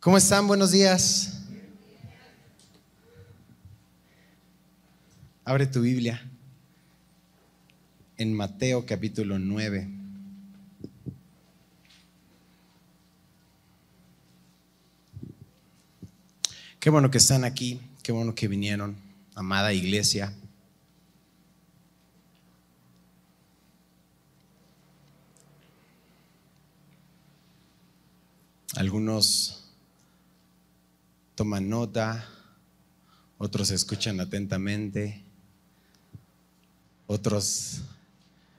¿Cómo están? Buenos días. Abre tu Biblia en Mateo capítulo 9. Qué bueno que están aquí, qué bueno que vinieron, amada iglesia. Algunos toman nota, otros escuchan atentamente, otros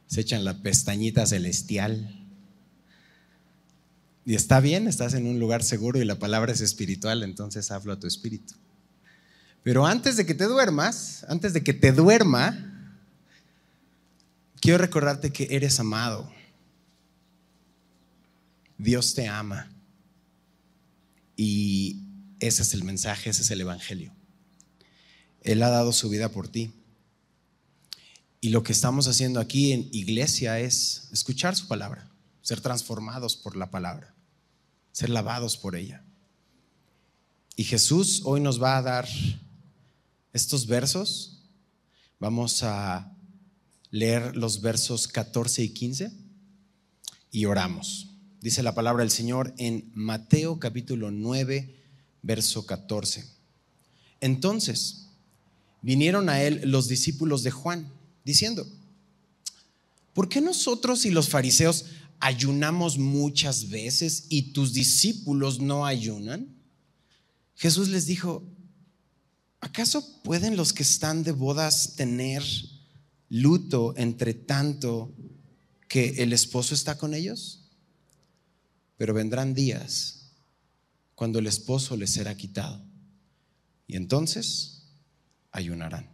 se echan la pestañita celestial. Y está bien, estás en un lugar seguro y la palabra es espiritual, entonces hablo a tu espíritu. Pero antes de que te duermas, antes de que te duerma, quiero recordarte que eres amado. Dios te ama. Y ese es el mensaje, ese es el Evangelio. Él ha dado su vida por ti. Y lo que estamos haciendo aquí en iglesia es escuchar su palabra, ser transformados por la palabra, ser lavados por ella. Y Jesús hoy nos va a dar estos versos. Vamos a leer los versos 14 y 15 y oramos. Dice la palabra del Señor en Mateo capítulo 9, verso 14. Entonces vinieron a él los discípulos de Juan, diciendo, ¿por qué nosotros y los fariseos ayunamos muchas veces y tus discípulos no ayunan? Jesús les dijo, ¿acaso pueden los que están de bodas tener luto entre tanto que el esposo está con ellos? Pero vendrán días cuando el esposo les será quitado. Y entonces ayunarán.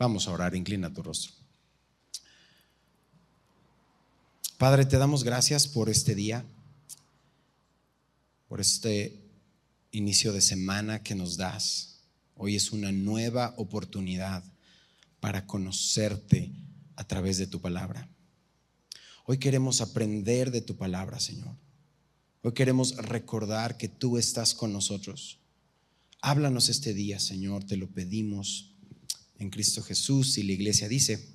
Vamos a orar, inclina tu rostro. Padre, te damos gracias por este día, por este inicio de semana que nos das. Hoy es una nueva oportunidad para conocerte a través de tu palabra. Hoy queremos aprender de tu palabra, Señor. Hoy queremos recordar que tú estás con nosotros. Háblanos este día, Señor, te lo pedimos en Cristo Jesús y la iglesia dice,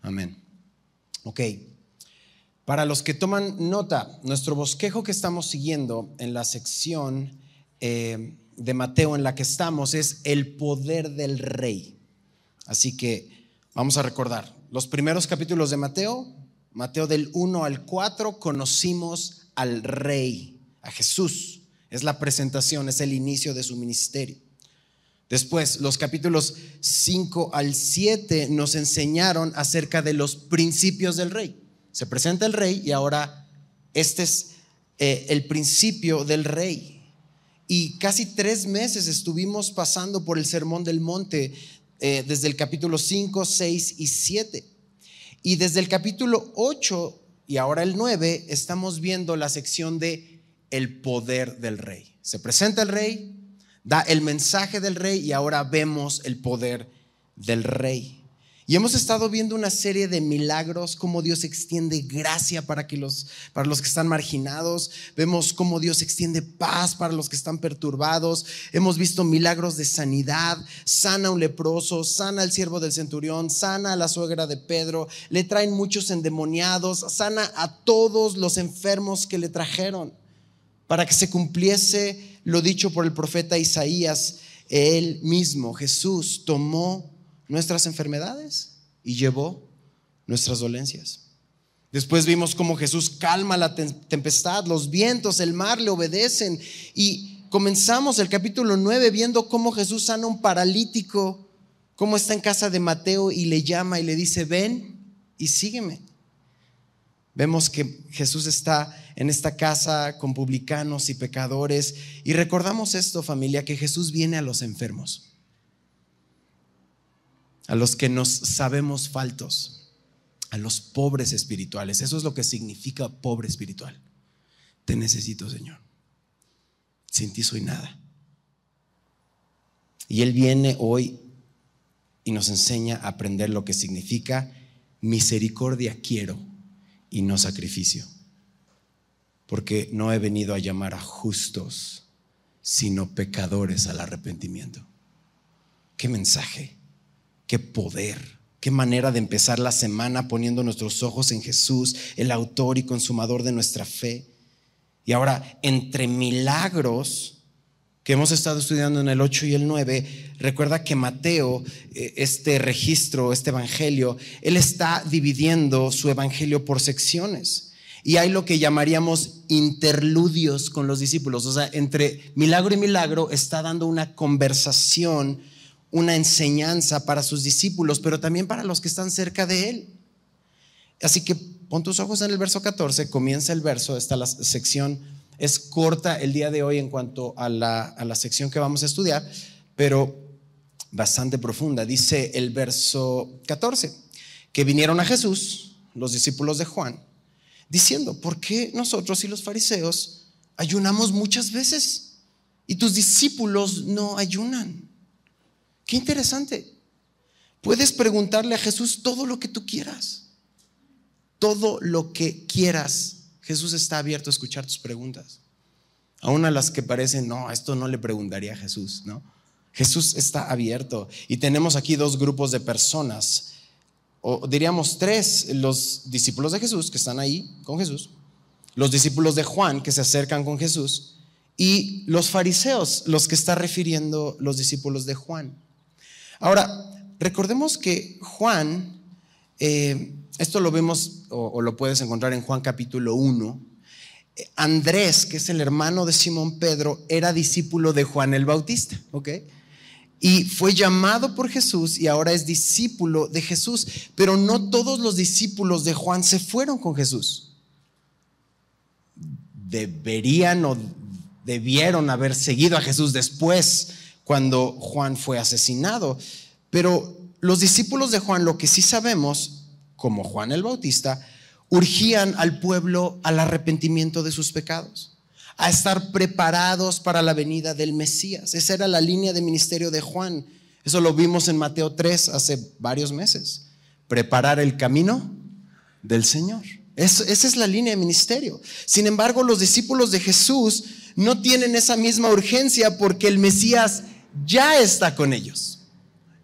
amén. Ok, para los que toman nota, nuestro bosquejo que estamos siguiendo en la sección eh, de Mateo en la que estamos es el poder del rey. Así que vamos a recordar los primeros capítulos de Mateo, Mateo del 1 al 4, conocimos al rey, a Jesús. Es la presentación, es el inicio de su ministerio. Después, los capítulos 5 al 7 nos enseñaron acerca de los principios del rey. Se presenta el rey y ahora este es eh, el principio del rey. Y casi tres meses estuvimos pasando por el Sermón del Monte eh, desde el capítulo 5, 6 y 7. Y desde el capítulo 8 y ahora el 9 estamos viendo la sección de el poder del rey. Se presenta el rey, da el mensaje del rey y ahora vemos el poder del rey. Y hemos estado viendo una serie de milagros, cómo Dios extiende gracia para, que los, para los que están marginados. Vemos cómo Dios extiende paz para los que están perturbados. Hemos visto milagros de sanidad. Sana un leproso, sana al siervo del centurión, sana a la suegra de Pedro. Le traen muchos endemoniados, sana a todos los enfermos que le trajeron. Para que se cumpliese lo dicho por el profeta Isaías, él mismo, Jesús, tomó nuestras enfermedades y llevó nuestras dolencias. Después vimos cómo Jesús calma la tempestad, los vientos, el mar le obedecen y comenzamos el capítulo 9 viendo cómo Jesús sana a un paralítico, cómo está en casa de Mateo y le llama y le dice, ven y sígueme. Vemos que Jesús está en esta casa con publicanos y pecadores y recordamos esto familia, que Jesús viene a los enfermos a los que nos sabemos faltos, a los pobres espirituales. Eso es lo que significa pobre espiritual. Te necesito, Señor. Sin ti soy nada. Y Él viene hoy y nos enseña a aprender lo que significa misericordia quiero y no sacrificio. Porque no he venido a llamar a justos, sino pecadores al arrepentimiento. Qué mensaje, qué poder, qué manera de empezar la semana poniendo nuestros ojos en Jesús, el autor y consumador de nuestra fe. Y ahora, entre milagros que hemos estado estudiando en el 8 y el 9, recuerda que Mateo, eh, este registro, este evangelio, él está dividiendo su evangelio por secciones. Y hay lo que llamaríamos interludios con los discípulos. O sea, entre milagro y milagro está dando una conversación, una enseñanza para sus discípulos, pero también para los que están cerca de él. Así que pon tus ojos en el verso 14, comienza el verso, esta la sección es corta el día de hoy en cuanto a la, a la sección que vamos a estudiar, pero bastante profunda. Dice el verso 14, que vinieron a Jesús, los discípulos de Juan, diciendo, ¿por qué nosotros y los fariseos ayunamos muchas veces y tus discípulos no ayunan? Qué interesante. Puedes preguntarle a Jesús todo lo que tú quieras. Todo lo que quieras. Jesús está abierto a escuchar tus preguntas. Aún a las que parecen, no, esto no le preguntaría a Jesús, ¿no? Jesús está abierto. Y tenemos aquí dos grupos de personas o diríamos tres, los discípulos de Jesús que están ahí con Jesús, los discípulos de Juan que se acercan con Jesús y los fariseos, los que está refiriendo los discípulos de Juan. Ahora, recordemos que Juan, eh, esto lo vemos o, o, lo puedes encontrar en Juan capítulo 1, Andrés, que es el hermano de Simón Pedro, era discípulo de Juan el Bautista, ¿ok? y fue llamado por Jesús y ahora es discípulo de Jesús. Pero no todos los discípulos de Juan se fueron con Jesús. Deberían o debieron haber seguido a Jesús después cuando Juan fue asesinado. Pero los discípulos de Juan, lo que sí sabemos, como Juan el Bautista, urgían al pueblo al arrepentimiento de sus pecados a estar preparados para la venida del Mesías. Esa era la línea de ministerio de Juan. Eso lo vimos en Mateo 3 hace varios meses. Preparar el camino del Señor. esa es la línea de ministerio. Sin embargo, los discípulos de Jesús no tienen esa misma urgencia porque el Mesías ya está con ellos.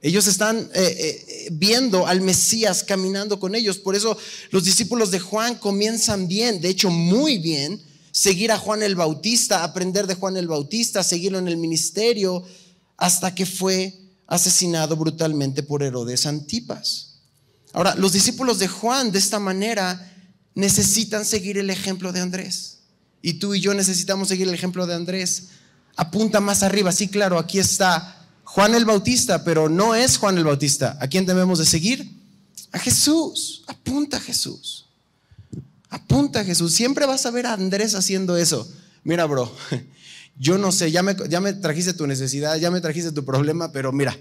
Ellos están eh, eh, viendo al Mesías caminando con ellos. Por eso los discípulos de Juan comienzan bien, de hecho muy bien, seguir a Juan el Bautista, aprender de Juan el Bautista, seguirlo en el ministerio, hasta que fue asesinado brutalmente por Herodes Antipas. Ahora, los discípulos de Juan de esta manera necesitan seguir el ejemplo de Andrés. Y tú y yo necesitamos seguir el ejemplo de Andrés. Apunta más arriba, sí, claro, aquí está Juan el Bautista, pero no es Juan el Bautista. ¿A quién debemos de seguir? A Jesús. Apunta a Jesús. Apunta a Jesús. Siempre vas a ver a Andrés haciendo eso. Mira, bro, yo no sé, ya me, ya me trajiste tu necesidad, ya me trajiste tu problema, pero mira,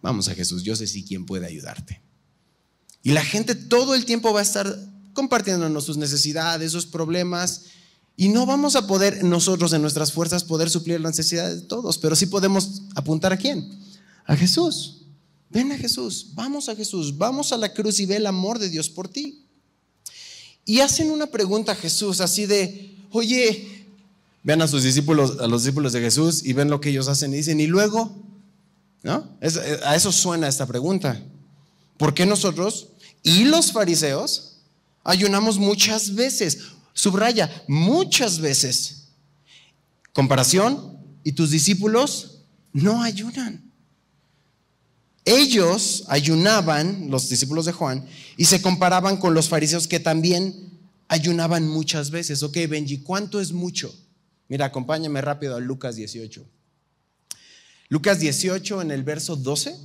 vamos a Jesús. Yo sé si quién puede ayudarte. Y la gente todo el tiempo va a estar compartiéndonos sus necesidades, sus problemas. Y no vamos a poder nosotros en nuestras fuerzas poder suplir las necesidades de todos, pero sí podemos apuntar a quién? A Jesús. Ven a Jesús, vamos a Jesús, vamos a la cruz y ve el amor de Dios por ti. Y hacen una pregunta a Jesús así de, oye, vean a sus discípulos, a los discípulos de Jesús y ven lo que ellos hacen y dicen, y luego, ¿no? Eh, a eso suena esta pregunta. ¿Por qué nosotros y los fariseos ayunamos muchas veces? Subraya, muchas veces. Comparación, y tus discípulos no ayunan. Ellos ayunaban, los discípulos de Juan, y se comparaban con los fariseos que también ayunaban muchas veces. Ok, Benji, ¿cuánto es mucho? Mira, acompáñame rápido a Lucas 18. Lucas 18 en el verso 12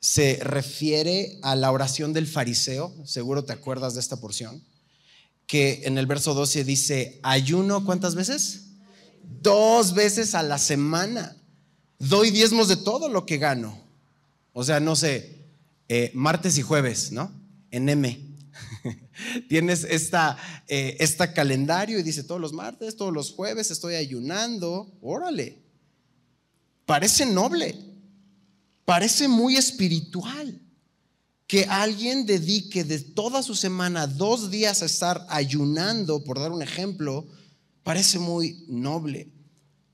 se refiere a la oración del fariseo, seguro te acuerdas de esta porción, que en el verso 12 dice, ayuno cuántas veces? Dos veces a la semana. Doy diezmos de todo lo que gano. O sea, no sé, eh, martes y jueves, ¿no? En M. Tienes eh, esta calendario y dice todos los martes, todos los jueves estoy ayunando. Órale. Parece noble. Parece muy espiritual que alguien dedique de toda su semana dos días a estar ayunando, por dar un ejemplo, parece muy noble.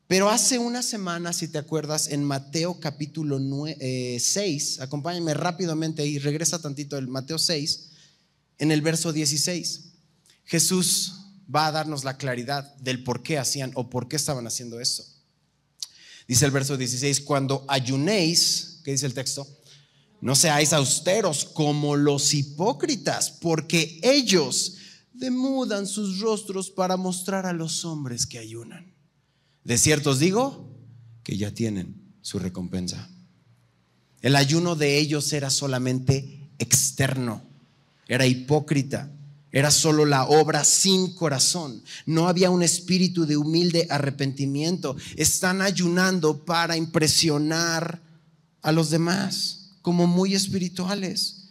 Pero hace una semana, si te acuerdas, en Mateo capítulo 6, eh, acompáñame rápidamente y regresa tantito el Mateo 6, en el verso 16, Jesús va a darnos la claridad del por qué hacían o por qué estaban haciendo eso. Dice el verso 16, cuando ayunéis, ¿qué dice el texto? No seáis austeros como los hipócritas, porque ellos demudan sus rostros para mostrar a los hombres que ayunan. De cierto os digo que ya tienen su recompensa. El ayuno de ellos era solamente externo, era hipócrita, era solo la obra sin corazón. No había un espíritu de humilde arrepentimiento. Están ayunando para impresionar a los demás como muy espirituales.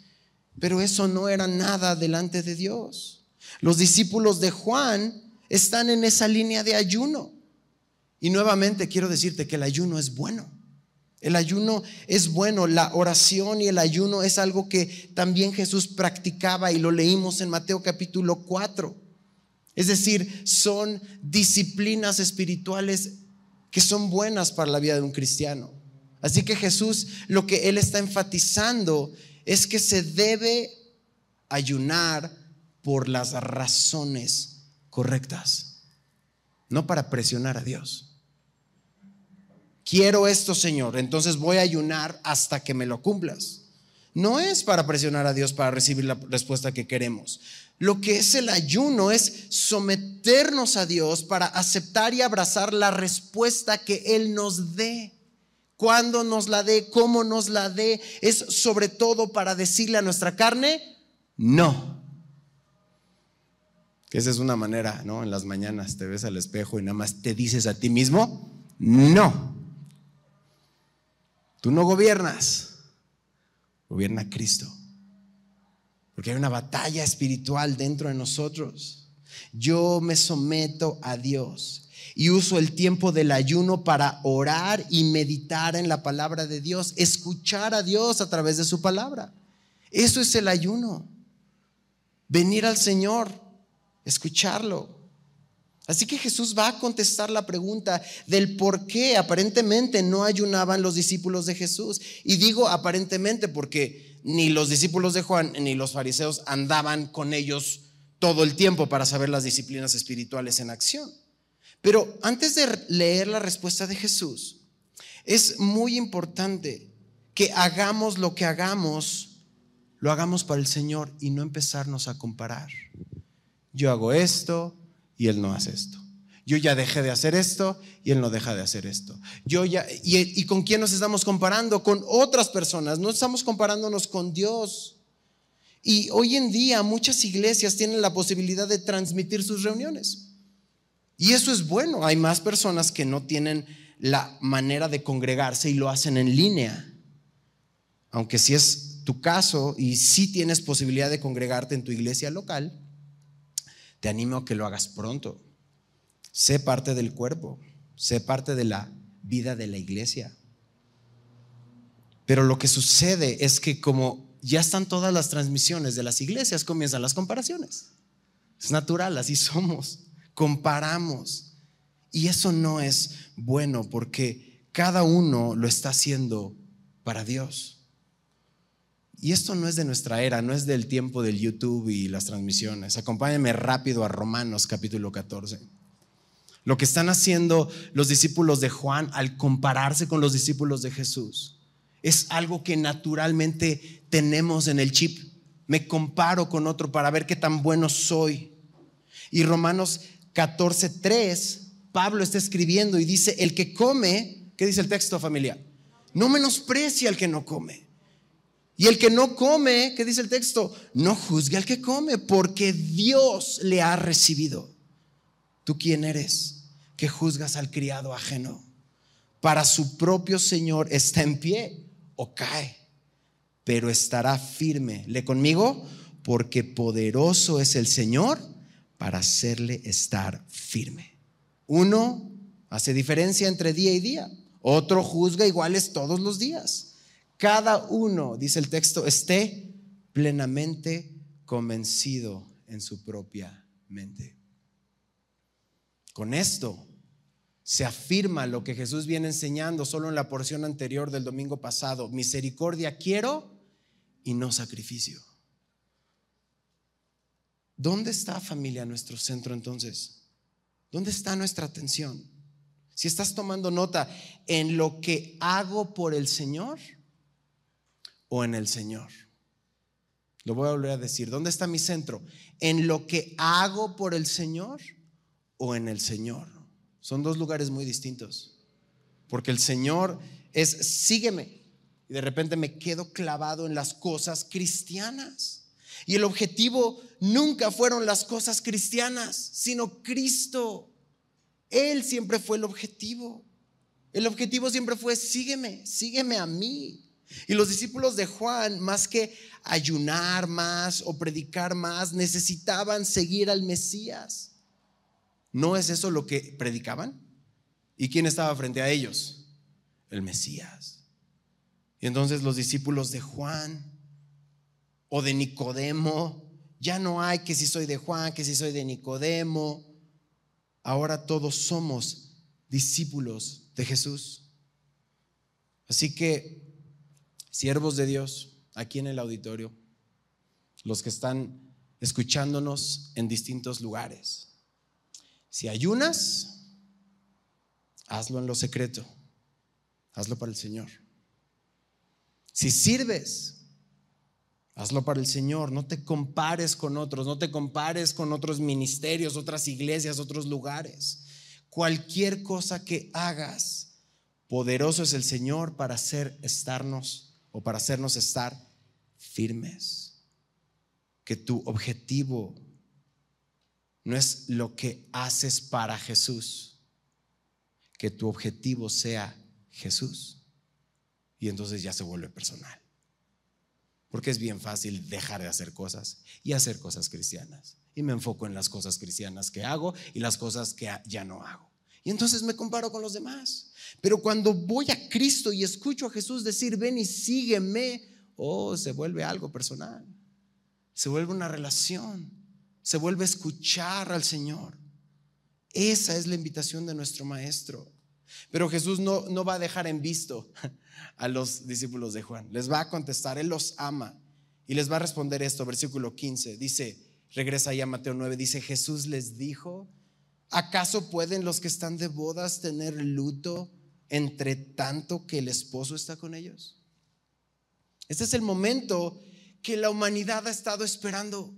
Pero eso no era nada delante de Dios. Los discípulos de Juan están en esa línea de ayuno. Y nuevamente quiero decirte que el ayuno es bueno. El ayuno es bueno, la oración y el ayuno es algo que también Jesús practicaba y lo leímos en Mateo capítulo 4. Es decir, son disciplinas espirituales que son buenas para la vida de un cristiano. Así que Jesús lo que él está enfatizando es que se debe ayunar por las razones correctas, no para presionar a Dios quiero esto, Señor, entonces voy a ayunar hasta que me lo cumplas. No es para presionar a Dios para recibir la respuesta que queremos. Lo que es el ayuno es someternos a Dios para aceptar y abrazar la respuesta que Él nos dé. Cuando nos la dé, cómo nos la dé, es sobre todo para decirle a nuestra carne, no. Que esa es una manera, ¿no? En las mañanas te ves al espejo y nada más te dices a ti mismo, no. Tú no gobiernas, gobierna Cristo. Porque hay una batalla espiritual dentro de nosotros. Yo me someto a Dios y uso el tiempo del ayuno para orar y meditar en la palabra de Dios, escuchar a Dios a través de su palabra. Eso es el ayuno. Venir al Señor, escucharlo, Así que Jesús va a contestar la pregunta del por qué aparentemente no ayunaban los discípulos de Jesús. Y digo aparentemente porque ni los discípulos de Juan ni los fariseos andaban con ellos todo el tiempo para saber las disciplinas espirituales en acción. Pero antes de leer la respuesta de Jesús, es muy importante que hagamos lo que hagamos, lo hagamos para el Señor y no empezarnos a comparar. Yo hago esto, y él no hace esto. Yo ya dejé de hacer esto y él no deja de hacer esto. Yo ya y, y con quién nos estamos comparando? Con otras personas, no estamos comparándonos con Dios. Y hoy en día muchas iglesias tienen la posibilidad de transmitir sus reuniones. Y eso es bueno. Hay más personas que no tienen la manera de congregarse y lo hacen en línea. Aunque si es tu caso y si tienes posibilidad de congregarte en tu iglesia local, te animo a que lo hagas pronto. Sé parte del cuerpo, sé parte de la vida de la iglesia. Pero lo que sucede es que como ya están todas las transmisiones de las iglesias, comienzan las comparaciones. Es natural, así somos. Comparamos. Y eso no es bueno porque cada uno lo está haciendo para Dios. Y esto no es de nuestra era, no es del tiempo del YouTube y las transmisiones. Acompáñenme rápido a Romanos capítulo 14. Lo que están haciendo los discípulos de Juan al compararse con los discípulos de Jesús es algo que naturalmente tenemos en el chip. Me comparo con otro para ver qué tan bueno soy. Y Romanos 14:3, Pablo está escribiendo y dice, el que come, ¿qué dice el texto familia? No menosprecia al que no come. Y el que no come, ¿qué dice el texto? No juzgue al que come, porque Dios le ha recibido. ¿Tú quién eres que juzgas al criado ajeno? Para su propio Señor está en pie o cae, pero estará firme. ¿Le conmigo? Porque poderoso es el Señor para hacerle estar firme. Uno hace diferencia entre día y día, otro juzga iguales todos los días cada uno, dice el texto, esté plenamente convencido en su propia mente. Con esto se afirma lo que Jesús viene enseñando solo en la porción anterior del domingo pasado. Misericordia quiero y no sacrificio. ¿Dónde está familia nuestro centro entonces? ¿Dónde está nuestra atención? Si estás tomando nota en lo que hago por el Señor o en el Señor. Lo voy a volver a decir. ¿Dónde está mi centro? ¿En lo que hago por el Señor o en el Señor? Son dos lugares muy distintos. Porque el Señor es sígueme. Y de repente me quedo clavado en las cosas cristianas. Y el objetivo nunca fueron las cosas cristianas, sino Cristo. Él siempre fue el objetivo. El objetivo siempre fue, sígueme, sígueme a mí. Y los discípulos de Juan, más que ayunar más o predicar más, necesitaban seguir al Mesías. ¿No es eso lo que predicaban? ¿Y quién estaba frente a ellos? El Mesías. Y entonces los discípulos de Juan o de Nicodemo. Ya no hay que si soy de Juan, que si soy de Nicodemo. Ahora todos somos discípulos de Jesús. Así que, siervos de Dios, aquí en el auditorio, los que están escuchándonos en distintos lugares, si ayunas, hazlo en lo secreto, hazlo para el Señor. Si sirves, Hazlo para el Señor, no te compares con otros, no te compares con otros ministerios, otras iglesias, otros lugares. Cualquier cosa que hagas, poderoso es el Señor para hacer estarnos o para hacernos estar firmes. Que tu objetivo no es lo que haces para Jesús, que tu objetivo sea Jesús. Y entonces ya se vuelve personal. Porque es bien fácil dejar de hacer cosas y hacer cosas cristianas. Y me enfoco en las cosas cristianas que hago y las cosas que ya no hago. Y entonces me comparo con los demás. Pero cuando voy a Cristo y escucho a Jesús decir, ven y sígueme, oh, se vuelve algo personal. Se vuelve una relación. Se vuelve escuchar al Señor. Esa es la invitación de nuestro Maestro. Pero Jesús no, no va a dejar en visto a los discípulos de Juan. Les va a contestar, Él los ama. Y les va a responder esto, versículo 15. Dice, regresa ahí a Mateo 9, dice, Jesús les dijo, ¿acaso pueden los que están de bodas tener luto entre tanto que el esposo está con ellos? Este es el momento que la humanidad ha estado esperando.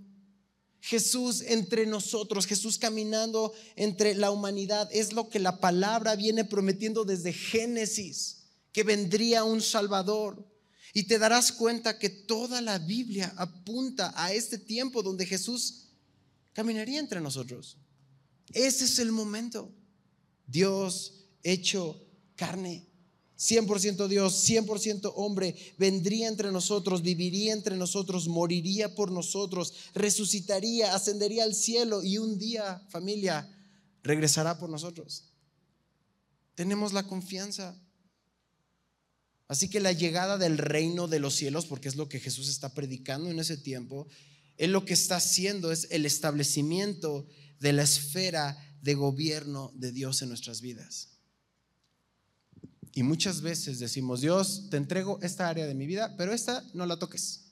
Jesús entre nosotros, Jesús caminando entre la humanidad, es lo que la palabra viene prometiendo desde Génesis que vendría un Salvador. Y te darás cuenta que toda la Biblia apunta a este tiempo donde Jesús caminaría entre nosotros. Ese es el momento. Dios hecho carne. 100% Dios, 100% hombre, vendría entre nosotros, viviría entre nosotros, moriría por nosotros, resucitaría, ascendería al cielo y un día, familia, regresará por nosotros. Tenemos la confianza. Así que la llegada del reino de los cielos, porque es lo que Jesús está predicando en ese tiempo, Él lo que está haciendo es el establecimiento de la esfera de gobierno de Dios en nuestras vidas. Y muchas veces decimos, Dios, te entrego esta área de mi vida, pero esta no la toques.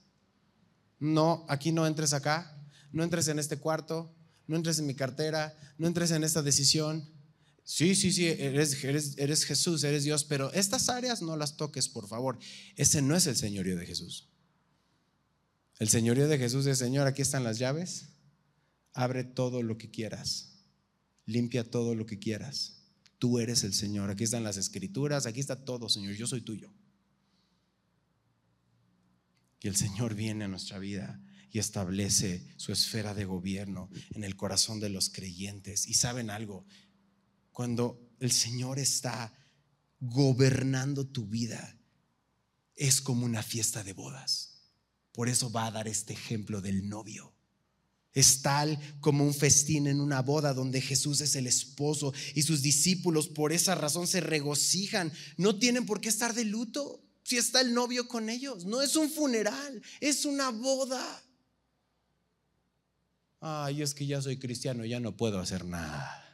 No, aquí no entres acá, no entres en este cuarto, no entres en mi cartera, no entres en esta decisión, Sí, sí, sí, eres, eres, Jesús, eres Dios, pero estas áreas no las toques, por favor. Ese no es el señorío de Jesús. El señorío de Jesús es, Señor, aquí están las llaves, abre todo lo que quieras, limpia todo lo que quieras. Tú eres el Señor, aquí están las escrituras, aquí está todo, Señor, yo soy tuyo. Y el Señor viene a nuestra vida y establece su esfera de gobierno en el corazón de los creyentes. Y saben algo, cuando el Señor está gobernando tu vida, es como una fiesta de bodas. Por eso va a dar este ejemplo del novio. Es tal como un festín en una boda donde Jesús es el esposo y sus discípulos por esa razón se regocijan. No tienen por qué estar de luto si está el novio con ellos. No es un funeral, es una boda. Ay, es que ya soy cristiano, ya no puedo hacer nada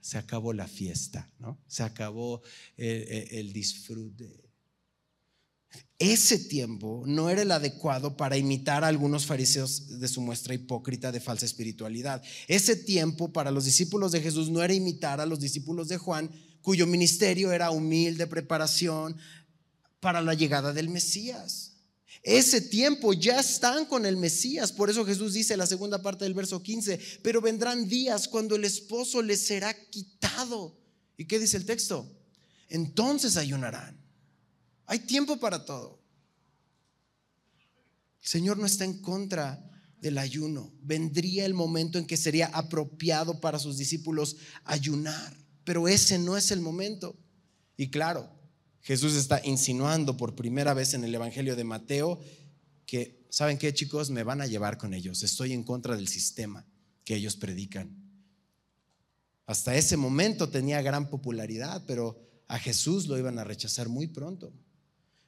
Se acabó la fiesta, ¿no? Se acabó el, el disfrute. Ese tiempo no era el adecuado para imitar a algunos fariseos de su muestra hipócrita de falsa espiritualidad. Ese tiempo para los discípulos de Jesús no era imitar a los discípulos de Juan, cuyo ministerio era humilde preparación para la llegada del Mesías. Ese tiempo ya están con el Mesías. Por eso Jesús dice en la segunda parte del verso 15, pero vendrán días cuando el esposo les será quitado. ¿Y qué dice el texto? Entonces ayunarán. Hay tiempo para todo. El Señor no está en contra del ayuno. Vendría el momento en que sería apropiado para sus discípulos ayunar, pero ese no es el momento. Y claro, Jesús está insinuando por primera vez en el Evangelio de Mateo que, ¿saben qué chicos? Me van a llevar con ellos. Estoy en contra del sistema que ellos predican. Hasta ese momento tenía gran popularidad, pero a Jesús lo iban a rechazar muy pronto.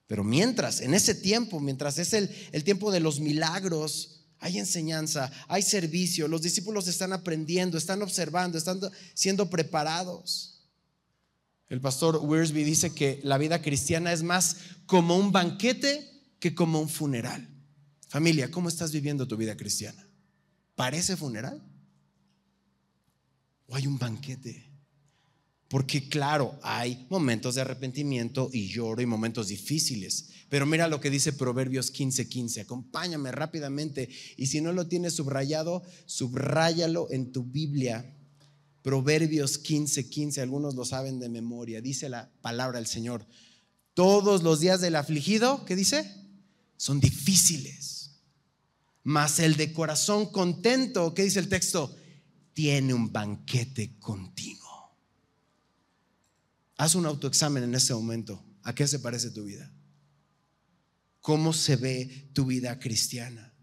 Pero mientras, en ese tiempo, mientras es el, el tiempo de los milagros, hay enseñanza, hay servicio, los discípulos están aprendiendo, están observando, están siendo preparados. El pastor Wiersbe dice que la vida cristiana es más como un banquete que como un funeral. Familia, ¿cómo estás viviendo tu vida cristiana? ¿Parece funeral? ¿O hay un banquete? Porque claro, hay momentos de arrepentimiento y lloro y momentos difíciles. Pero mira lo que dice Proverbios 15:15. 15. Acompáñame rápidamente. Y si no lo tienes subrayado, subráyalo en tu Biblia. Proverbios 15:15, 15, algunos lo saben de memoria. Dice la palabra del Señor. Todos los días del afligido, ¿qué dice? Son difíciles. Mas el de corazón contento, ¿qué dice el texto? Tiene un banquete continuo. Haz un autoexamen en este momento. ¿A qué se parece tu vida? ¿Cómo se ve tu vida cristiana?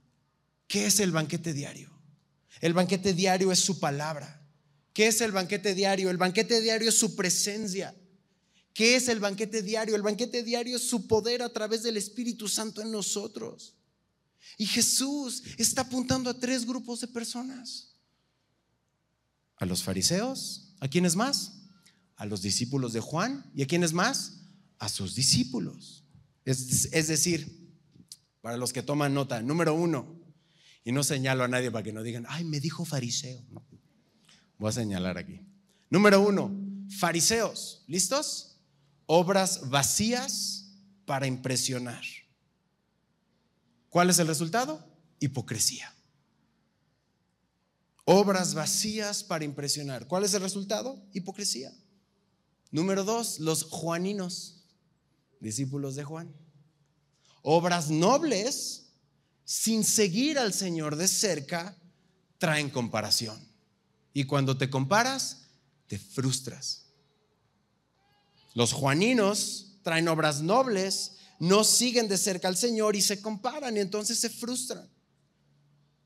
¿Qué es el banquete diario? El banquete diario es su palabra. ¿Qué es el banquete diario? El banquete diario es su presencia. ¿Qué es el banquete diario? El banquete diario es su poder a través del Espíritu Santo en nosotros. Y Jesús está apuntando a tres grupos de personas. A los fariseos, ¿a quiénes más? A los discípulos de Juan. ¿Y a quiénes más? A sus discípulos. Es, decir, para los que toman nota, número uno, y no señalo a nadie para que no digan, ay, me dijo fariseo. Voy a señalar aquí. Número uno, fariseos. ¿Listos? Obras vacías para impresionar. ¿Cuál es el resultado? Hipocresía. Obras vacías para impresionar. ¿Cuál es el resultado? Hipocresía. Número dos, los juaninos, discípulos de Juan. Obras nobles, sin seguir al Señor de cerca, traen comparación. Y cuando te comparas, te frustras. Los juaninos traen obras nobles, no siguen de cerca al Señor y se comparan y entonces se frustran.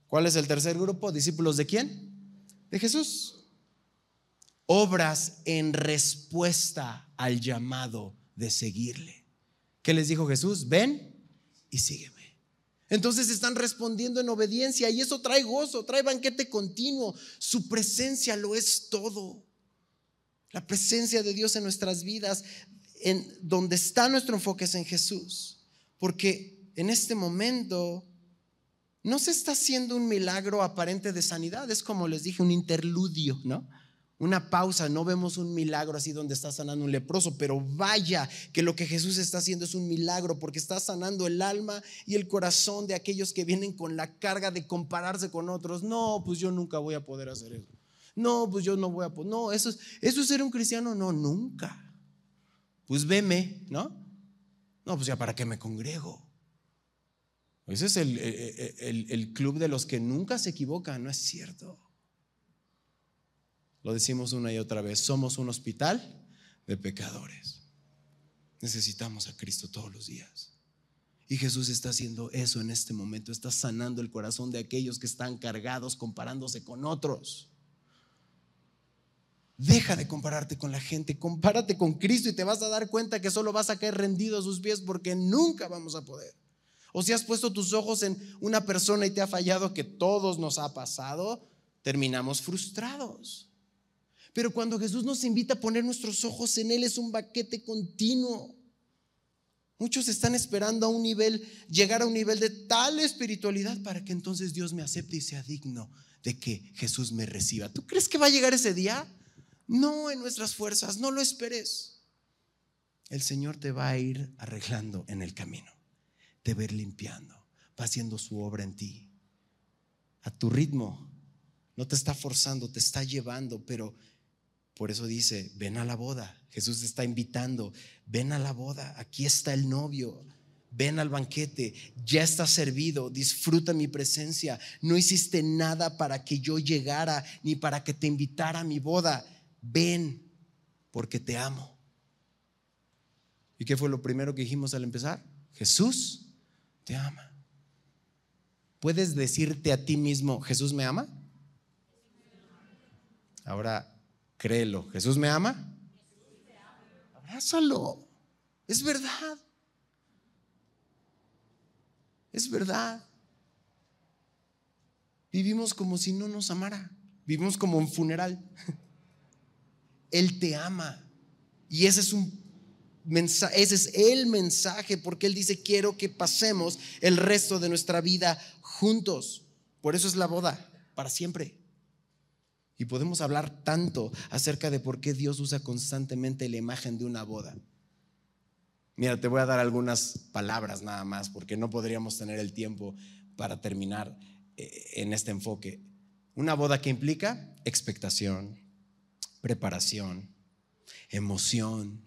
¿Cuál es el tercer grupo? ¿Discípulos de quién? De Jesús. Obras en respuesta al llamado de seguirle. ¿Qué les dijo Jesús? Ven y sígueme. Entonces están respondiendo en obediencia y eso trae gozo, trae banquete continuo. Su presencia lo es todo. La presencia de Dios en nuestras vidas, en donde está nuestro enfoque es en Jesús. Porque en este momento no se está haciendo un milagro aparente de sanidad, es como les dije, un interludio, ¿no? Una pausa, no vemos un milagro así donde está sanando un leproso, pero vaya que lo que Jesús está haciendo es un milagro porque está sanando el alma y el corazón de aquellos que vienen con la carga de compararse con otros. No, pues yo nunca voy a poder hacer eso. No, pues yo no voy a poder. No, eso es, eso es ser un cristiano. No, nunca. Pues veme, ¿no? No, pues ya para qué me congrego. Ese es el, el, el club de los que nunca se equivocan, no es cierto. Lo decimos una y otra vez, somos un hospital de pecadores. Necesitamos a Cristo todos los días. Y Jesús está haciendo eso en este momento, está sanando el corazón de aquellos que están cargados comparándose con otros. Deja de compararte con la gente, compárate con Cristo y te vas a dar cuenta que solo vas a caer rendido a sus pies porque nunca vamos a poder. O si has puesto tus ojos en una persona y te ha fallado, que todos nos ha pasado, terminamos frustrados. Pero cuando Jesús nos invita a poner nuestros ojos en Él es un baquete continuo. Muchos están esperando a un nivel, llegar a un nivel de tal espiritualidad para que entonces Dios me acepte y sea digno de que Jesús me reciba. ¿Tú crees que va a llegar ese día? No en nuestras fuerzas, no lo esperes. El Señor te va a ir arreglando en el camino, te va a ir limpiando, va haciendo su obra en ti. A tu ritmo, no te está forzando, te está llevando, pero por eso dice, ven a la boda. Jesús está invitando, ven a la boda, aquí está el novio, ven al banquete, ya está servido, disfruta mi presencia. No hiciste nada para que yo llegara ni para que te invitara a mi boda. Ven porque te amo. ¿Y qué fue lo primero que dijimos al empezar? Jesús te ama. ¿Puedes decirte a ti mismo, Jesús me ama? Ahora, créelo, ¿Jesús me ama? Abrázalo. Es verdad. Es verdad. Vivimos como si no nos amara. Vivimos como un funeral. Él te ama. Y ese es un mensaje, ese es el mensaje porque él dice, "Quiero que pasemos el resto de nuestra vida juntos." Por eso es la boda, para siempre. Y podemos hablar tanto acerca de por qué Dios usa constantemente la imagen de una boda. Mira, te voy a dar algunas palabras nada más, porque no podríamos tener el tiempo para terminar eh, en este enfoque. Una boda que implica expectación, preparación, emoción,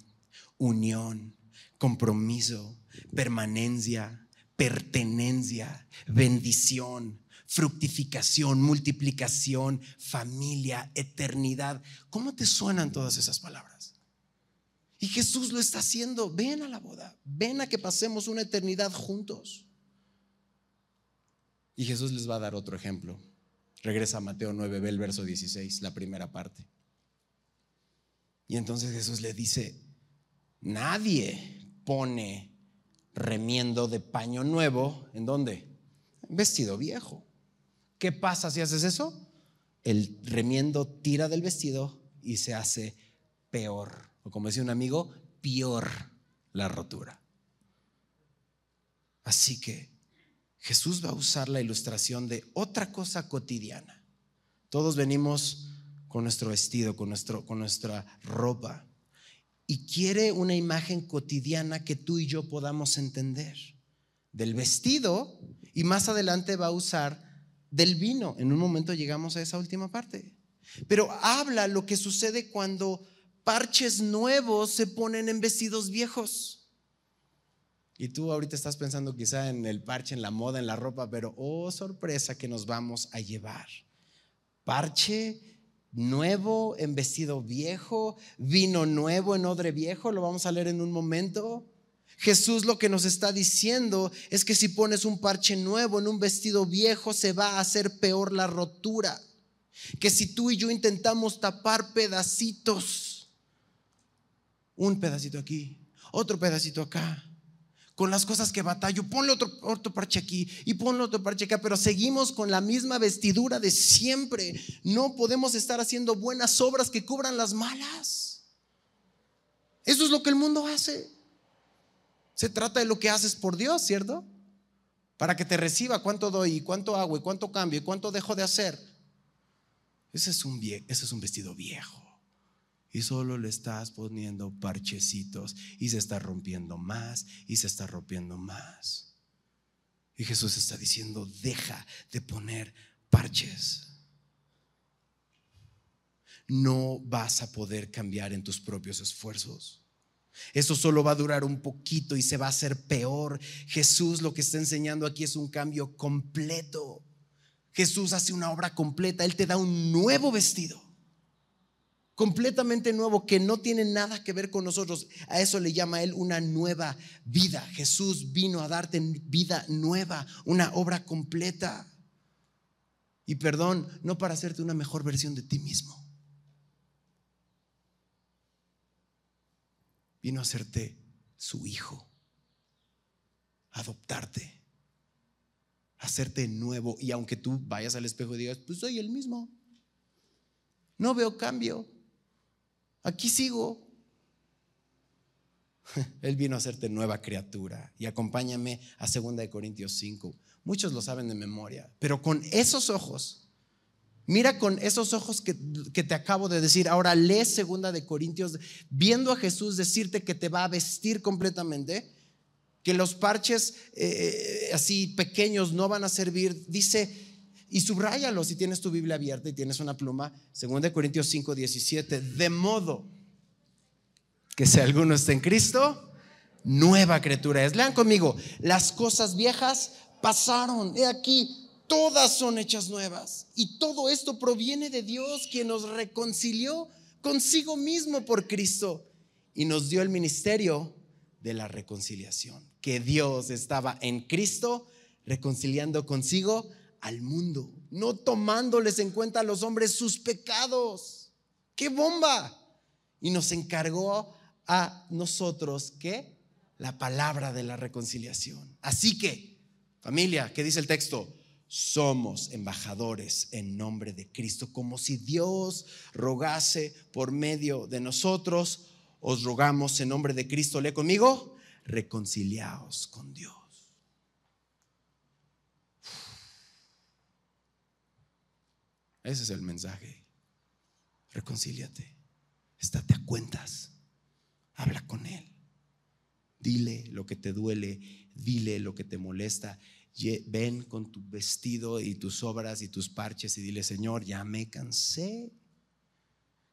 unión, compromiso, permanencia, pertenencia, bendición, fructificación, multiplicación, familia, eternidad. ¿Cómo te suenan todas esas palabras? Y Jesús lo está haciendo. Ven a la boda, ven a que pasemos una eternidad juntos. Y Jesús les va a dar otro ejemplo. Regresa a Mateo 9, ve el verso 16, la primera parte. Y entonces Jesús le dice, nadie pone remiendo de paño nuevo, ¿en dónde? Vestido viejo. ¿Qué pasa si haces eso? El remiendo tira del vestido y se hace peor como decía un amigo, peor la rotura. Así que Jesús va a usar la ilustración de otra cosa cotidiana. Todos venimos con nuestro vestido, con, nuestro, con nuestra ropa. Y quiere una imagen cotidiana que tú y yo podamos entender. Del vestido y más adelante va a usar del vino. En un momento llegamos a esa última parte. Pero habla lo que sucede cuando parches nuevos se ponen en vestidos viejos. Y tú ahorita estás pensando quizá en el parche, en la moda, en la ropa, pero oh sorpresa que nos vamos a llevar. Parche nuevo en vestido viejo, vino nuevo en odre viejo, lo vamos a leer en un momento. Jesús lo que nos está diciendo es que si pones un parche nuevo en un vestido viejo, se va a hacer peor la rotura. Que si tú y yo intentamos tapar pedacitos un pedacito aquí, otro pedacito acá. Con las cosas que batallo, ponle otro, otro parche aquí y ponle otro parche acá, pero seguimos con la misma vestidura de siempre. No podemos estar haciendo buenas obras que cubran las malas. Eso es lo que el mundo hace. Se trata de lo que haces por Dios, ¿cierto? Para que te reciba cuánto doy, cuánto hago, y cuánto cambio, y cuánto dejo de hacer. Ese es un, ese es un vestido viejo y solo le estás poniendo parchecitos y se está rompiendo más y se está rompiendo más. Y Jesús está diciendo, deja de poner parches. No vas a poder cambiar en tus propios esfuerzos. Eso solo va a durar un poquito y se va a hacer peor. Jesús lo que está enseñando aquí es un cambio completo. Jesús hace una obra completa. Él te da un nuevo vestido completamente nuevo que no tiene nada que ver con nosotros. A eso le llama él una nueva vida. Jesús vino a darte vida nueva, una obra completa. Y perdón, no para hacerte una mejor versión de ti mismo. Vino a hacerte su hijo, adoptarte, hacerte nuevo. Y aunque tú vayas al espejo y digas, pues soy el mismo, no veo cambio. Aquí sigo. Él vino a hacerte nueva criatura. Y acompáñame a 2 Corintios 5. Muchos lo saben de memoria, pero con esos ojos, mira con esos ojos que, te acabo de decir. Ahora lee 2 de Corintios, viendo a Jesús decirte que te va a vestir completamente, que los parches eh, así pequeños no van a servir. Dice, y subráyalo si tienes tu Biblia abierta y tienes una pluma, 2 Corintios 5, 17, de modo que si alguno está en Cristo, nueva criatura es. Lean conmigo, las cosas viejas pasaron, he aquí, todas son hechas nuevas. Y todo esto proviene de Dios, quien nos reconcilió consigo mismo por Cristo y nos dio el ministerio de la reconciliación, que Dios estaba en Cristo reconciliando consigo al mundo, no tomándoles en cuenta a los hombres sus pecados. ¡Qué bomba! Y nos encargó a nosotros que la palabra de la reconciliación. Así que, familia, ¿qué dice el texto? Somos embajadores en nombre de Cristo, como si Dios rogase por medio de nosotros. Os rogamos en nombre de Cristo, lee conmigo, reconciliaos con Dios. Ese es el mensaje. Reconcíliate. Estate a cuentas. Habla con Él. Dile lo que te duele, dile lo que te molesta. Ven con tu vestido y tus obras y tus parches y dile, Señor, ya me cansé.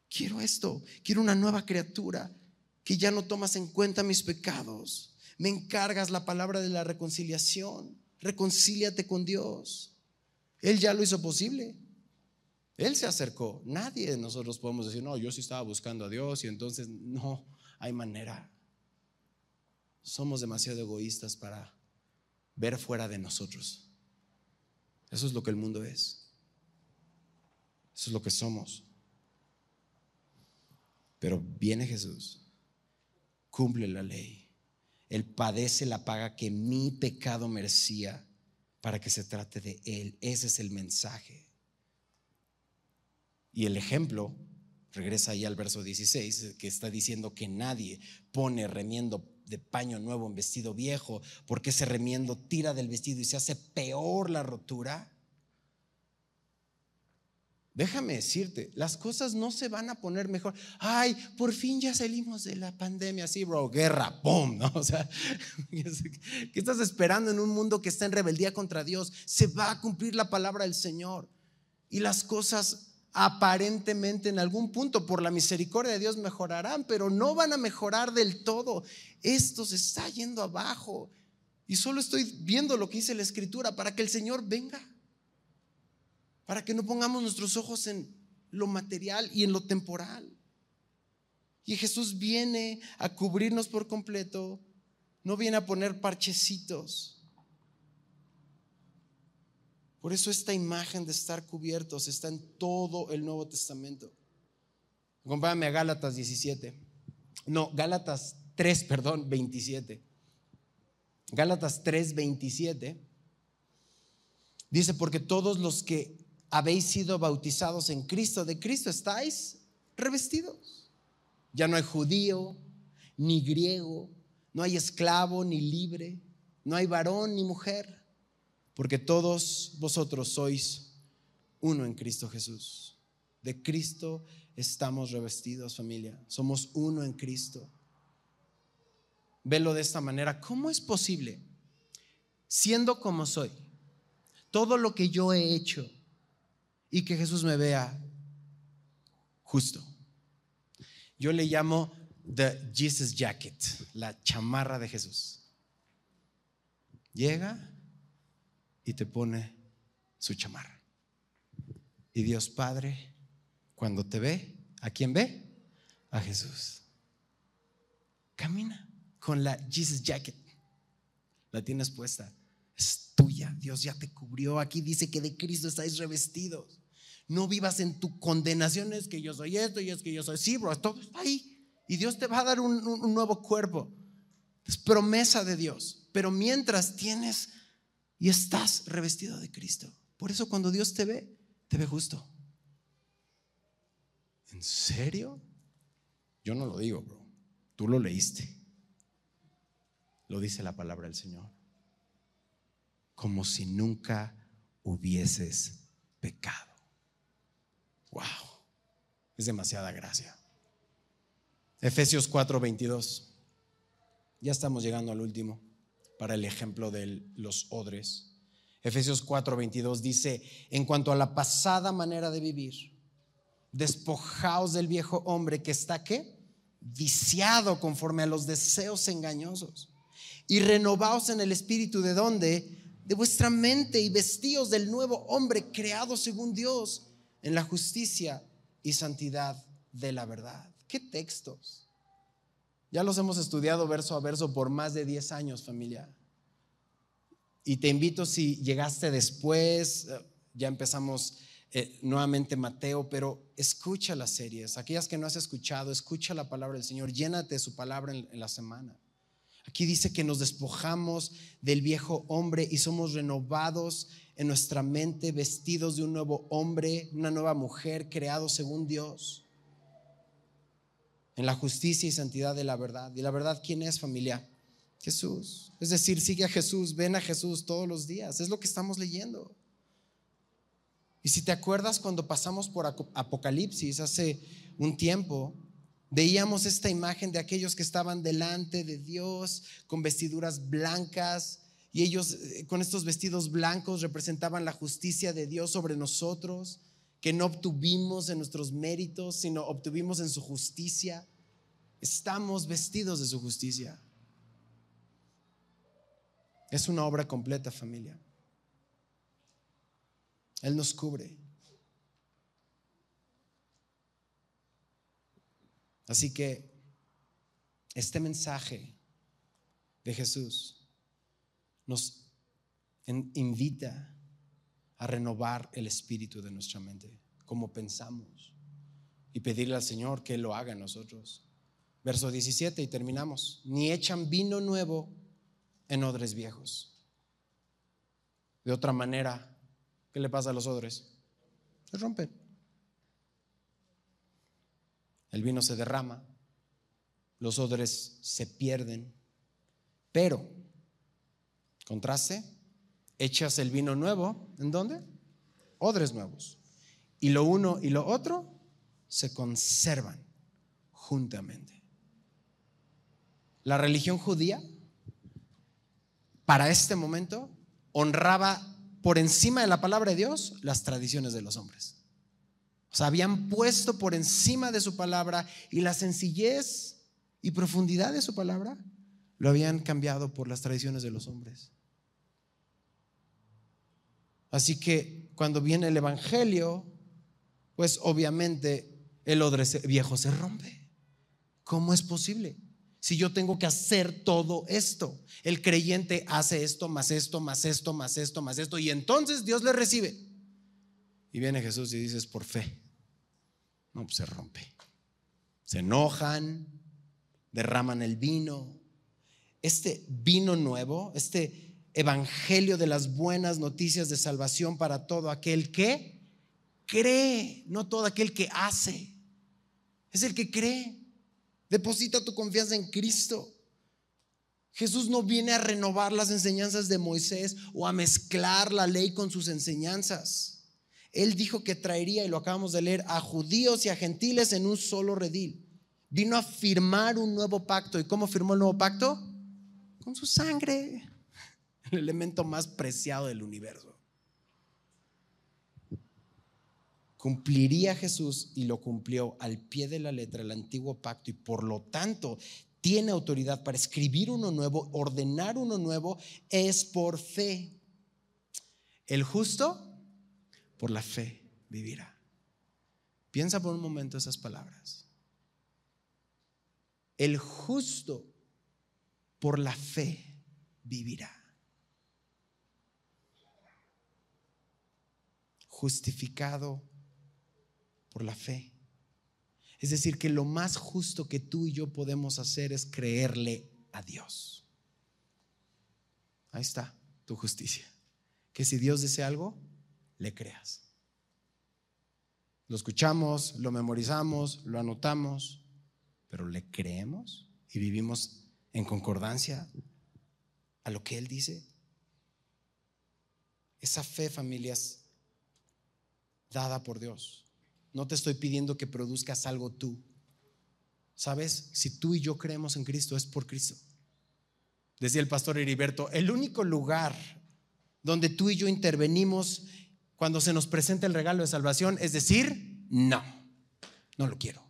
Quiero esto, quiero una nueva criatura que ya no tomas en cuenta mis pecados. Me encargas la palabra de la reconciliación. Reconcíliate con Dios. Él ya lo hizo posible. Él se acercó. Nadie de nosotros podemos decir, no, yo sí estaba buscando a Dios y entonces no hay manera. Somos demasiado egoístas para ver fuera de nosotros. Eso es lo que el mundo es. Eso es lo que somos. Pero viene Jesús, cumple la ley. Él padece la paga que mi pecado merecía para que se trate de Él. Ese es el mensaje. Y el ejemplo Regresa ahí al verso 16, que está diciendo que nadie pone remiendo de paño nuevo en vestido viejo, porque ese remiendo tira del vestido y se hace peor la rotura. Déjame decirte, las cosas no se van a poner mejor. Ay, por fin ya salimos de la pandemia, sí, bro, guerra, ¡pum! ¿no? O sea, ¿qué estás esperando en un mundo que está en rebeldía contra Dios? Se va a cumplir la palabra del Señor y las cosas aparentemente en algún punto por la misericordia de Dios mejorarán, pero no van a mejorar del todo. Esto se está yendo abajo. Y solo estoy viendo lo que dice la escritura para que el Señor venga. Para que no pongamos nuestros ojos en lo material y en lo temporal. Y Jesús viene a cubrirnos por completo, no viene a poner parchecitos por eso esta imagen de estar cubiertos está en todo el Nuevo Testamento. Acompáñame a Gálatas 17. No, Gálatas 3, perdón, 27. Gálatas 3, 27. Dice, porque todos los que habéis sido bautizados en Cristo, de Cristo estáis revestidos. Ya no hay judío, ni griego, no hay esclavo, ni libre, no hay varón, ni mujer porque todos vosotros sois uno en Cristo Jesús. De Cristo estamos revestidos, familia. Somos uno en Cristo. Velo de esta manera. ¿Cómo es posible, siendo como soy, todo lo que yo he hecho y que Jesús me vea justo? Yo le llamo the Jesus jacket, la chamarra de Jesús. Llega y te pone su chamarra. Y Dios Padre, cuando te ve, ¿a quién ve? A Jesús. Camina con la Jesus jacket. La tienes puesta. Es tuya. Dios ya te cubrió. Aquí dice que de Cristo estáis revestidos. No vivas en tu condenación. Es que yo soy esto y es que yo soy. Sí, bro, todo está ahí. Y Dios te va a dar un, un nuevo cuerpo. Es promesa de Dios. Pero mientras tienes y estás revestido de Cristo. Por eso cuando Dios te ve, te ve justo. ¿En serio? Yo no lo digo, bro. Tú lo leíste. Lo dice la palabra del Señor. Como si nunca hubieses pecado. Wow. Es demasiada gracia. Efesios 4:22. Ya estamos llegando al último para el ejemplo de los odres. Efesios 4:22 dice, en cuanto a la pasada manera de vivir, despojaos del viejo hombre que está qué? Viciado conforme a los deseos engañosos. Y renovaos en el espíritu de dónde? De vuestra mente y vestíos del nuevo hombre creado según Dios en la justicia y santidad de la verdad. ¿Qué textos? Ya los hemos estudiado verso a verso por más de 10 años, familia. Y te invito si llegaste después, eh, ya empezamos eh, nuevamente Mateo, pero escucha las series. Aquellas que no has escuchado, escucha la palabra del Señor, llénate de su palabra en, en la semana. Aquí dice que nos despojamos del viejo hombre y somos renovados en nuestra mente, vestidos de un nuevo hombre, una nueva mujer, creado según Dios, en la justicia y santidad de la verdad. ¿Y la verdad quién es familia? Jesús. Es decir, sigue a Jesús, ven a Jesús todos los días. Es lo que estamos leyendo. Y si te acuerdas cuando pasamos por Apocalipsis hace un tiempo, veíamos esta imagen de aquellos que estaban delante de Dios con vestiduras blancas y ellos eh, con estos vestidos blancos representaban la justicia de Dios sobre nosotros, que no obtuvimos en nuestros méritos, sino obtuvimos en su justicia. Estamos vestidos de su justicia. Es una obra completa, familia. Él nos cubre. Así que este mensaje de Jesús nos invita renovar el espíritu de nuestra mente, como pensamos, y pedirle al Señor que lo haga en nosotros. Verso 17 y terminamos. Ni echan vino nuevo en odres viejos. De otra manera, ¿qué le pasa a los odres? Se rompen. El vino se derrama, los odres se pierden, pero, contraste, echas el vino nuevo, ¿en dónde? Odres nuevos. Y lo uno y lo otro se conservan juntamente. La religión judía para este momento honraba por encima de la palabra de Dios las tradiciones de los hombres. O sea, habían puesto por encima de su palabra y la sencillez y profundidad de su palabra lo habían cambiado por las tradiciones de los hombres. Así que cuando viene el Evangelio, pues obviamente el odre viejo se rompe. ¿Cómo es posible? si yo tengo que hacer todo esto? El creyente hace esto, más esto, más esto, más esto, más esto, y entonces Dios le recibe. Y viene Jesús y dices, por fe. No, pues se rompe. Se enojan, derraman el vino. Este vino nuevo, este evangelio de las buenas noticias de salvación para todo aquel que cree, no todo aquel que hace. Es el que cree. Deposita tu confianza en Cristo. Jesús no viene a renovar las enseñanzas de Moisés o a mezclar la ley con sus enseñanzas. Él dijo que traería, y lo acabamos de leer, a judíos y a gentiles en un solo redil. Vino a firmar un nuevo pacto. ¿Y cómo firmó el nuevo pacto? Con su sangre, el elemento más preciado del universo. Cumpliría Jesús y lo cumplió al pie de la letra el antiguo pacto y por lo tanto tiene autoridad para escribir uno nuevo, ordenar uno nuevo, es por fe. El justo, por la fe, vivirá. Piensa por un momento esas palabras. El justo, por la fe, vivirá. Justificado por la fe. Es decir, que lo más justo que tú y yo podemos hacer es creerle a Dios. Ahí está tu justicia. Que si Dios dice algo, le creas. Lo escuchamos, lo memorizamos, lo anotamos, pero le creemos y vivimos en concordancia a lo que Él dice. Esa fe, familias, dada por Dios. No te estoy pidiendo que produzcas algo tú. ¿Sabes? Si tú y yo creemos en Cristo es por Cristo. Decía el pastor Heriberto, el único lugar donde tú y yo intervenimos cuando se nos presenta el regalo de salvación es decir, no, no lo quiero.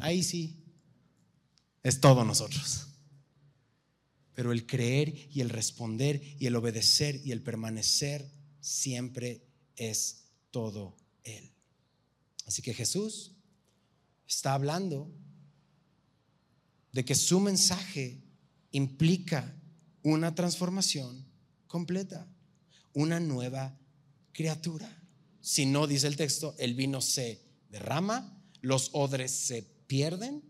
Ahí sí, es todo nosotros. Pero el creer y el responder y el obedecer y el permanecer siempre es todo Él. Así que Jesús está hablando de que su mensaje implica una transformación completa, una nueva criatura. Si no, dice el texto, el vino se derrama, los odres se pierden.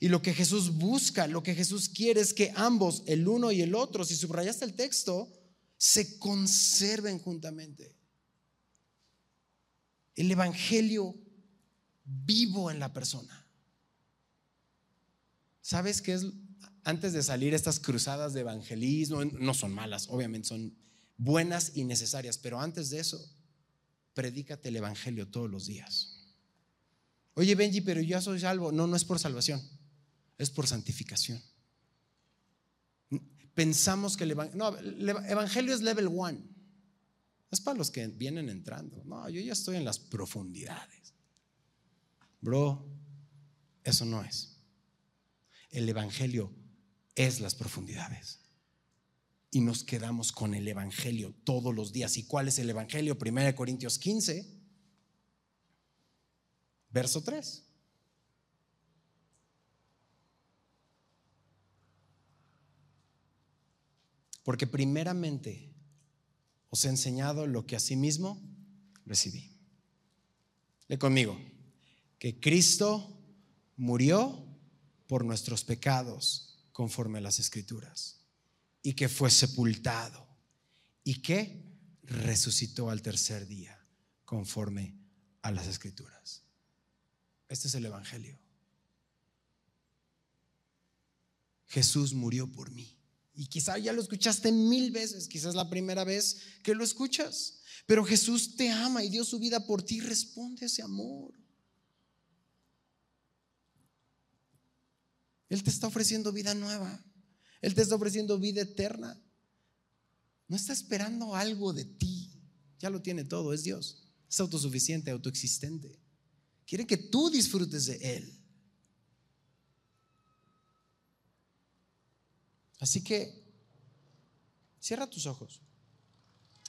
Y lo que Jesús busca, lo que Jesús quiere es que ambos, el uno y el otro, si subrayaste el texto, se conserven juntamente. El Evangelio vivo en la persona. ¿Sabes qué es? Antes de salir estas cruzadas de evangelismo, no son malas, obviamente son buenas y necesarias, pero antes de eso, predícate el Evangelio todos los días. Oye, Benji, pero yo ya soy salvo. No, no es por salvación, es por santificación. Pensamos que el Evangelio, no, el Evangelio es level one. Es para los que vienen entrando. No, yo ya estoy en las profundidades. Bro, eso no es. El Evangelio es las profundidades y nos quedamos con el Evangelio todos los días. ¿Y cuál es el Evangelio? 1 Corintios 15, verso 3. Porque primeramente os he enseñado lo que asimismo recibí. Le conmigo, que Cristo murió por nuestros pecados conforme a las escrituras y que fue sepultado y que resucitó al tercer día conforme a las escrituras. Este es el Evangelio. Jesús murió por mí. Y quizá ya lo escuchaste mil veces, quizás la primera vez que lo escuchas. Pero Jesús te ama y dio su vida por ti. Responde ese amor. Él te está ofreciendo vida nueva. Él te está ofreciendo vida eterna. No está esperando algo de ti. Ya lo tiene todo, es Dios. Es autosuficiente, autoexistente. Quiere que tú disfrutes de Él. Así que cierra tus ojos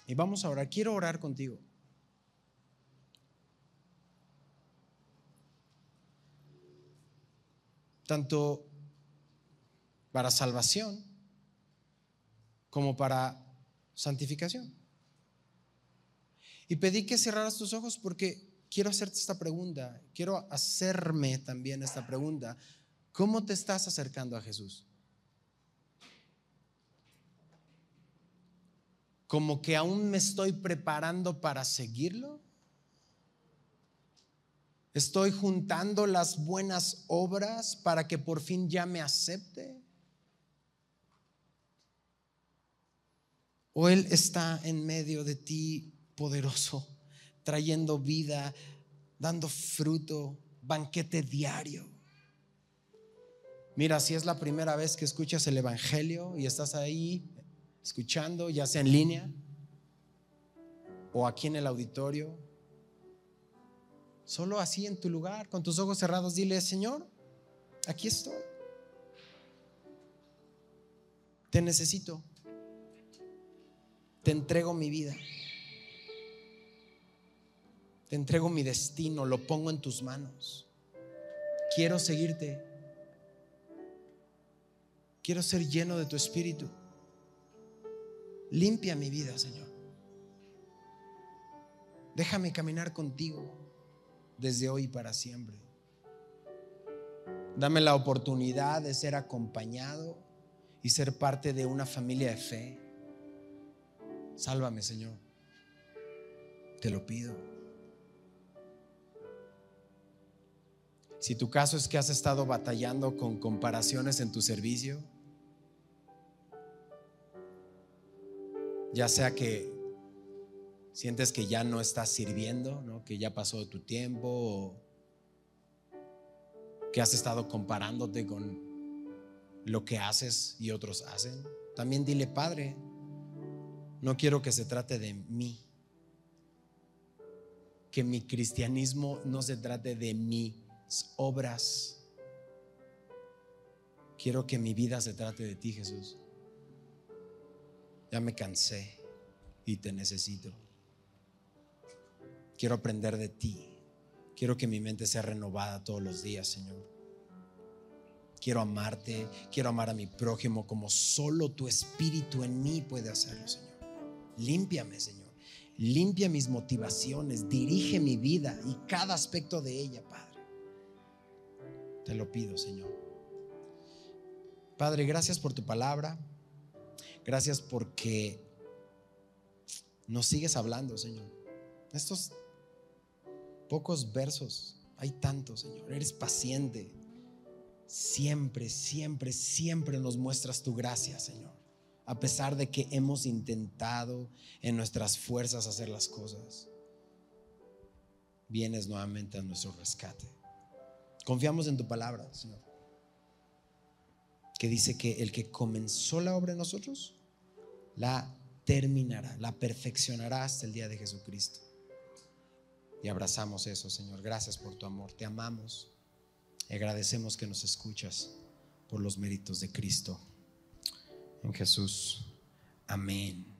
y vamos a orar. Quiero orar contigo. Tanto para salvación como para santificación. Y pedí que cerraras tus ojos porque quiero hacerte esta pregunta, quiero hacerme también esta pregunta. ¿Cómo te estás acercando a Jesús? ¿Como que aún me estoy preparando para seguirlo? ¿Estoy juntando las buenas obras para que por fin ya me acepte? O Él está en medio de ti poderoso, trayendo vida, dando fruto, banquete diario. Mira, si es la primera vez que escuchas el Evangelio y estás ahí escuchando, ya sea en línea o aquí en el auditorio, solo así en tu lugar, con tus ojos cerrados, dile, Señor, aquí estoy. Te necesito te entrego mi vida. Te entrego mi destino, lo pongo en tus manos. Quiero seguirte. Quiero ser lleno de tu espíritu. Limpia mi vida, Señor. Déjame caminar contigo desde hoy para siempre. Dame la oportunidad de ser acompañado y ser parte de una familia de fe. Sálvame, Señor. Te lo pido. Si tu caso es que has estado batallando con comparaciones en tu servicio, ya sea que sientes que ya no estás sirviendo, que ya pasó tu tiempo, o que has estado comparándote con lo que haces y otros hacen. También dile, Padre, no quiero que se trate de mí, que mi cristianismo no se trate de mis obras. Quiero que mi vida se trate de ti, Jesús. Ya me cansé y te necesito. Quiero aprender de ti. Quiero que mi mente sea renovada todos los días, Señor. Quiero amarte, quiero amar a mi prójimo como solo tu espíritu en mí puede hacerlo, Señor. Límpiame, Señor. Limpia mis motivaciones, dirige mi vida y cada aspecto de ella, Padre. Te lo pido, Señor. Padre, gracias por tu palabra. Gracias porque nos sigues hablando, Señor. Estos pocos versos, hay tantos, Señor. Eres paciente. Siempre, siempre, siempre nos muestras tu gracia, Señor. A pesar de que hemos intentado en nuestras fuerzas hacer las cosas, vienes nuevamente a nuestro rescate. Confiamos en tu palabra, Señor que dice que el que comenzó la obra en nosotros, la terminará, la perfeccionará hasta el día de Jesucristo. Y abrazamos eso, Señor. Gracias por tu amor. Te amamos. Y agradecemos que nos escuchas por los méritos de Cristo. En Jesús. Amén.